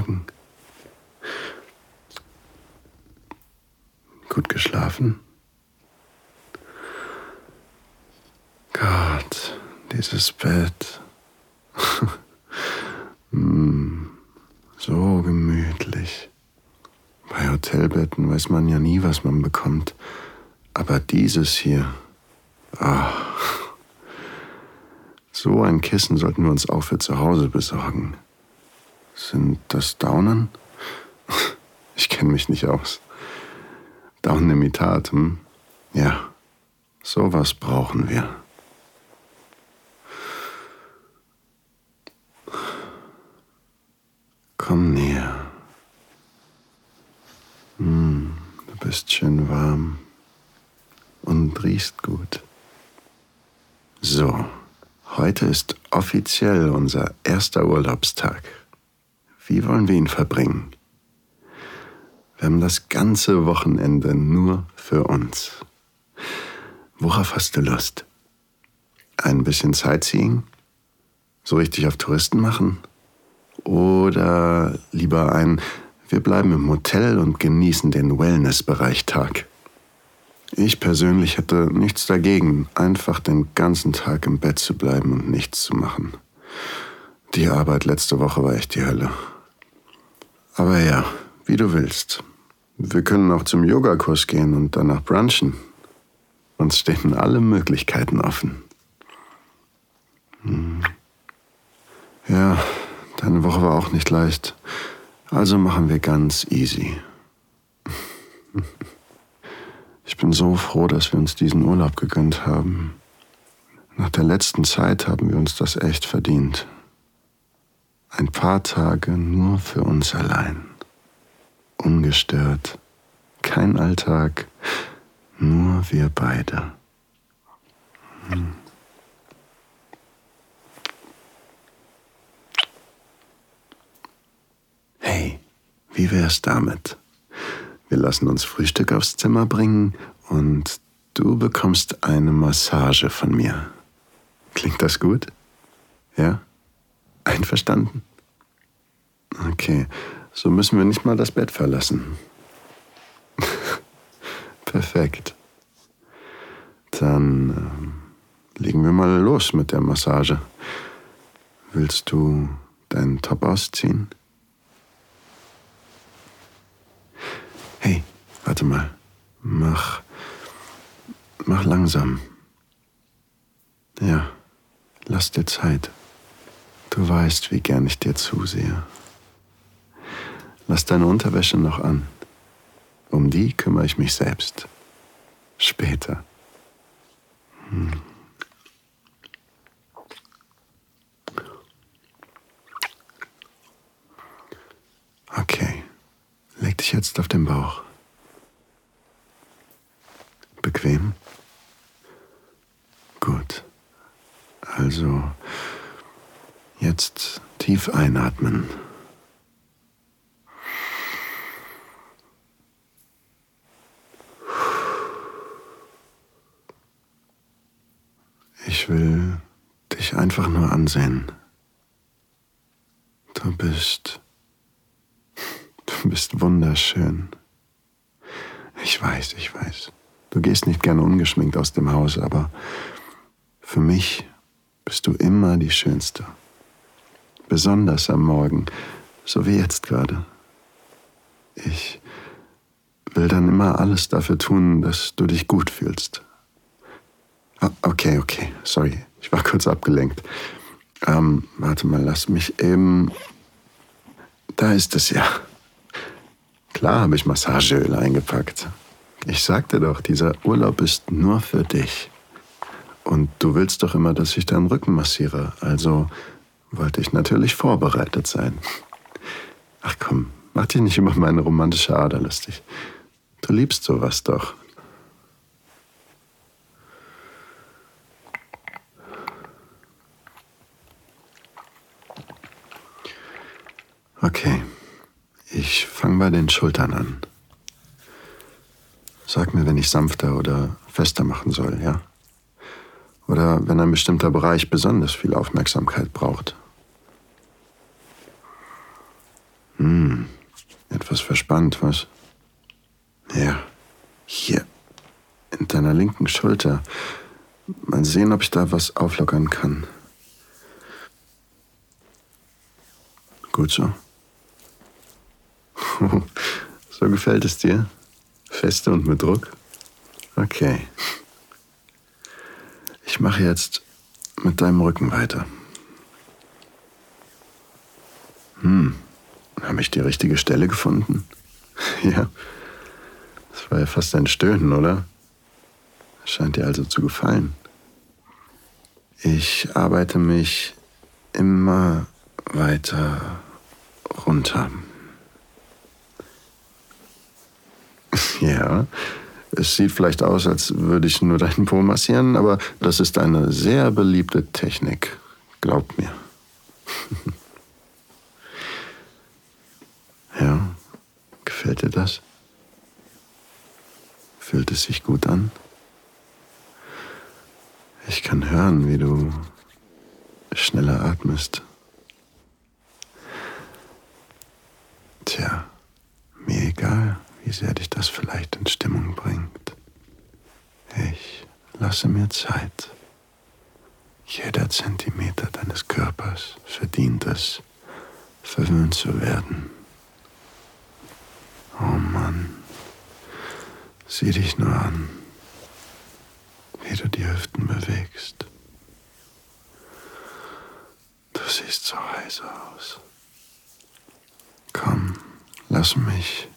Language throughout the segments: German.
Morgen. Gut geschlafen? Gott, dieses Bett. hm, so gemütlich. Bei Hotelbetten weiß man ja nie, was man bekommt. Aber dieses hier. Ah. So ein Kissen sollten wir uns auch für zu Hause besorgen. Sind das Daunen? Ich kenne mich nicht aus. Daunenimitat, hm? Ja, sowas brauchen wir. Komm näher. Hm, du bist schön warm und riechst gut. So, heute ist offiziell unser erster Urlaubstag. Wie wollen wir ihn verbringen? Wir haben das ganze Wochenende nur für uns. Worauf hast du Lust? Ein bisschen Sightseeing? So richtig auf Touristen machen? Oder lieber ein, wir bleiben im Hotel und genießen den Wellness-Bereich-Tag? Ich persönlich hätte nichts dagegen, einfach den ganzen Tag im Bett zu bleiben und nichts zu machen. Die Arbeit letzte Woche war echt die Hölle. Aber ja, wie du willst. Wir können auch zum Yogakurs gehen und danach brunchen. Uns stehen alle Möglichkeiten offen. Hm. Ja, deine Woche war auch nicht leicht. Also machen wir ganz easy. Ich bin so froh, dass wir uns diesen Urlaub gegönnt haben. Nach der letzten Zeit haben wir uns das echt verdient. Ein paar Tage nur für uns allein. Ungestört. Kein Alltag. Nur wir beide. Hm. Hey, wie wär's damit? Wir lassen uns Frühstück aufs Zimmer bringen und du bekommst eine Massage von mir. Klingt das gut? Ja? Einverstanden? Okay, so müssen wir nicht mal das Bett verlassen. Perfekt. Dann äh, legen wir mal los mit der Massage. Willst du deinen Top ausziehen? Hey, warte mal. Mach. Mach langsam. Ja, lass dir Zeit. Du weißt, wie gern ich dir zusehe. Lass deine Unterwäsche noch an. Um die kümmere ich mich selbst. Später. Hm. Okay, leg dich jetzt auf den Bauch. Bequem? Gut. Also Jetzt tief einatmen. Ich will dich einfach nur ansehen. Du bist, du bist wunderschön. Ich weiß, ich weiß. Du gehst nicht gerne ungeschminkt aus dem Haus, aber für mich bist du immer die Schönste besonders am Morgen, so wie jetzt gerade. Ich will dann immer alles dafür tun, dass du dich gut fühlst. Ah, okay, okay, sorry, ich war kurz abgelenkt. Ähm, warte mal, lass mich eben. Da ist es ja. Klar habe ich Massageöl eingepackt. Ich sagte doch, dieser Urlaub ist nur für dich. Und du willst doch immer, dass ich deinen Rücken massiere. Also wollte ich natürlich vorbereitet sein. Ach komm, mach dich nicht über meine romantische Ader lustig. Du liebst sowas doch. Okay, ich fange bei den Schultern an. Sag mir, wenn ich sanfter oder fester machen soll, ja? Oder wenn ein bestimmter Bereich besonders viel Aufmerksamkeit braucht. Etwas verspannt, was? Ja, hier, in deiner linken Schulter. Mal sehen, ob ich da was auflockern kann. Gut so. so gefällt es dir? Feste und mit Druck? Okay. Ich mache jetzt mit deinem Rücken weiter. Hm, habe ich die richtige Stelle gefunden? ja. Das war ja fast ein Stöhnen, oder? Scheint dir also zu gefallen. Ich arbeite mich immer weiter runter. ja, es sieht vielleicht aus, als würde ich nur deinen Po massieren, aber das ist eine sehr beliebte Technik. Glaub mir. ja, gefällt dir das? Fühlt es sich gut an? Ich kann hören, wie du schneller atmest. Tja, mir egal, wie sehr dich das vielleicht in Stimmung bringt. Ich lasse mir Zeit. Jeder Zentimeter deines Körpers verdient es, verwöhnt zu werden. Oh Mann, sieh dich nur an wie du die Hüften bewegst. Du siehst so heiß aus. Komm, lass mich.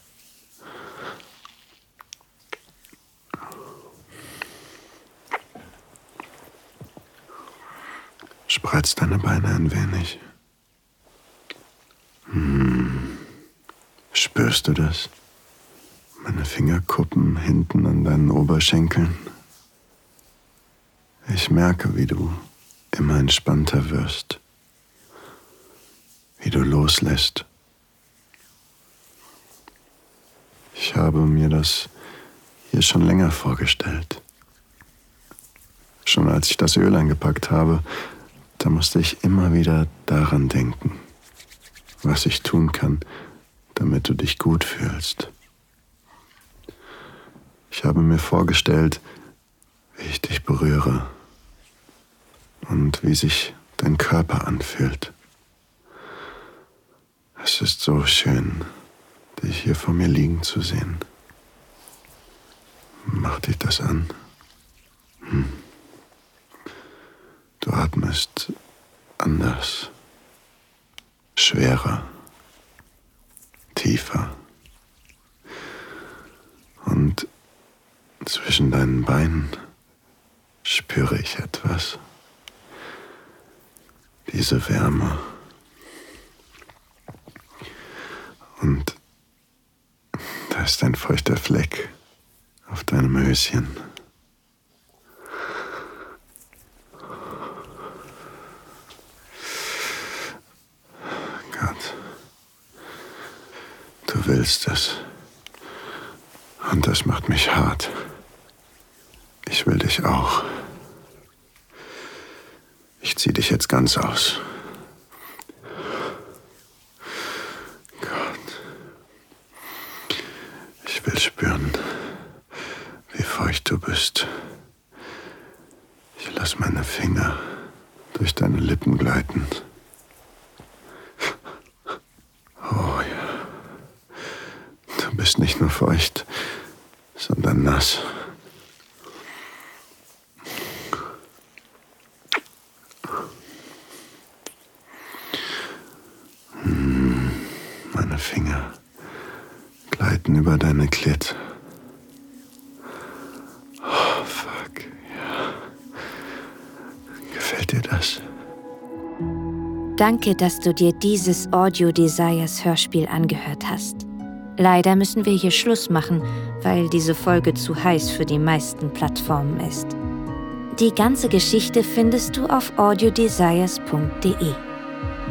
Spreiz deine Beine ein wenig. Hm. Spürst du das? Meine Fingerkuppen hinten an deinen Oberschenkeln. Ich merke, wie du immer entspannter wirst, wie du loslässt. Ich habe mir das hier schon länger vorgestellt. Schon als ich das Öl eingepackt habe, da musste ich immer wieder daran denken, was ich tun kann, damit du dich gut fühlst. Ich habe mir vorgestellt, wie ich dich berühre und wie sich dein Körper anfühlt. Es ist so schön, dich hier vor mir liegen zu sehen. Mach dich das an. Hm. Du atmest anders, schwerer, tiefer. Und zwischen deinen Beinen spüre ich etwas. Diese Wärme. Und da ist ein feuchter Fleck auf deinem Höschen. Gott, du willst es. Und das macht mich hart. Ich will dich auch. Ich zieh dich jetzt ganz aus. Gott. Ich will spüren, wie feucht du bist. Ich lass meine Finger durch deine Lippen gleiten. Oh ja. Du bist nicht nur feucht, sondern nass. Über deine Klit. Oh, fuck, ja. Gefällt dir das? Danke, dass du dir dieses Audio Desires Hörspiel angehört hast. Leider müssen wir hier Schluss machen, weil diese Folge zu heiß für die meisten Plattformen ist. Die ganze Geschichte findest du auf audiodesires.de.